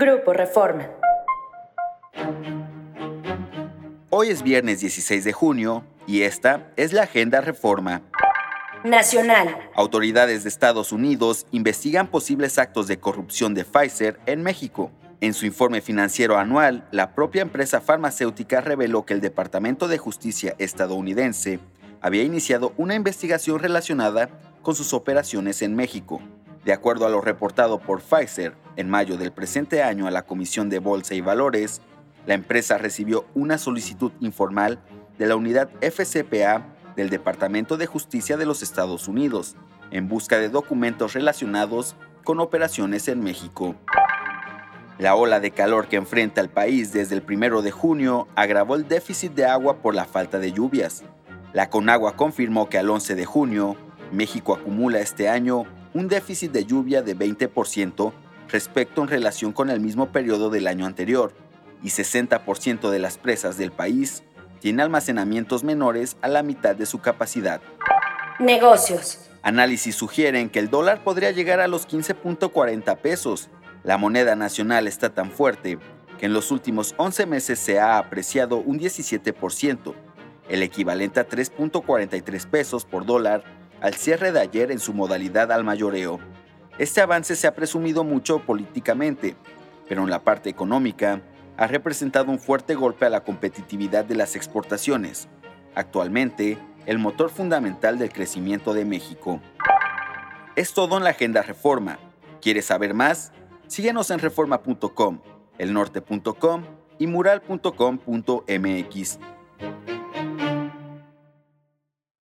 Grupo Reforma. Hoy es viernes 16 de junio y esta es la Agenda Reforma. Nacional. Autoridades de Estados Unidos investigan posibles actos de corrupción de Pfizer en México. En su informe financiero anual, la propia empresa farmacéutica reveló que el Departamento de Justicia estadounidense había iniciado una investigación relacionada con sus operaciones en México. De acuerdo a lo reportado por Pfizer, en mayo del presente año a la Comisión de Bolsa y Valores, la empresa recibió una solicitud informal de la unidad FCPA del Departamento de Justicia de los Estados Unidos en busca de documentos relacionados con operaciones en México. La ola de calor que enfrenta el país desde el 1 de junio agravó el déficit de agua por la falta de lluvias. La Conagua confirmó que al 11 de junio, México acumula este año un déficit de lluvia de 20% respecto en relación con el mismo periodo del año anterior, y 60% de las presas del país tiene almacenamientos menores a la mitad de su capacidad. Negocios. Análisis sugieren que el dólar podría llegar a los 15.40 pesos, la moneda nacional está tan fuerte que en los últimos 11 meses se ha apreciado un 17%, el equivalente a 3.43 pesos por dólar al cierre de ayer en su modalidad al mayoreo. Este avance se ha presumido mucho políticamente, pero en la parte económica ha representado un fuerte golpe a la competitividad de las exportaciones, actualmente el motor fundamental del crecimiento de México. Es todo en la Agenda Reforma. ¿Quieres saber más? Síguenos en reforma.com, elnorte.com y mural.com.mx.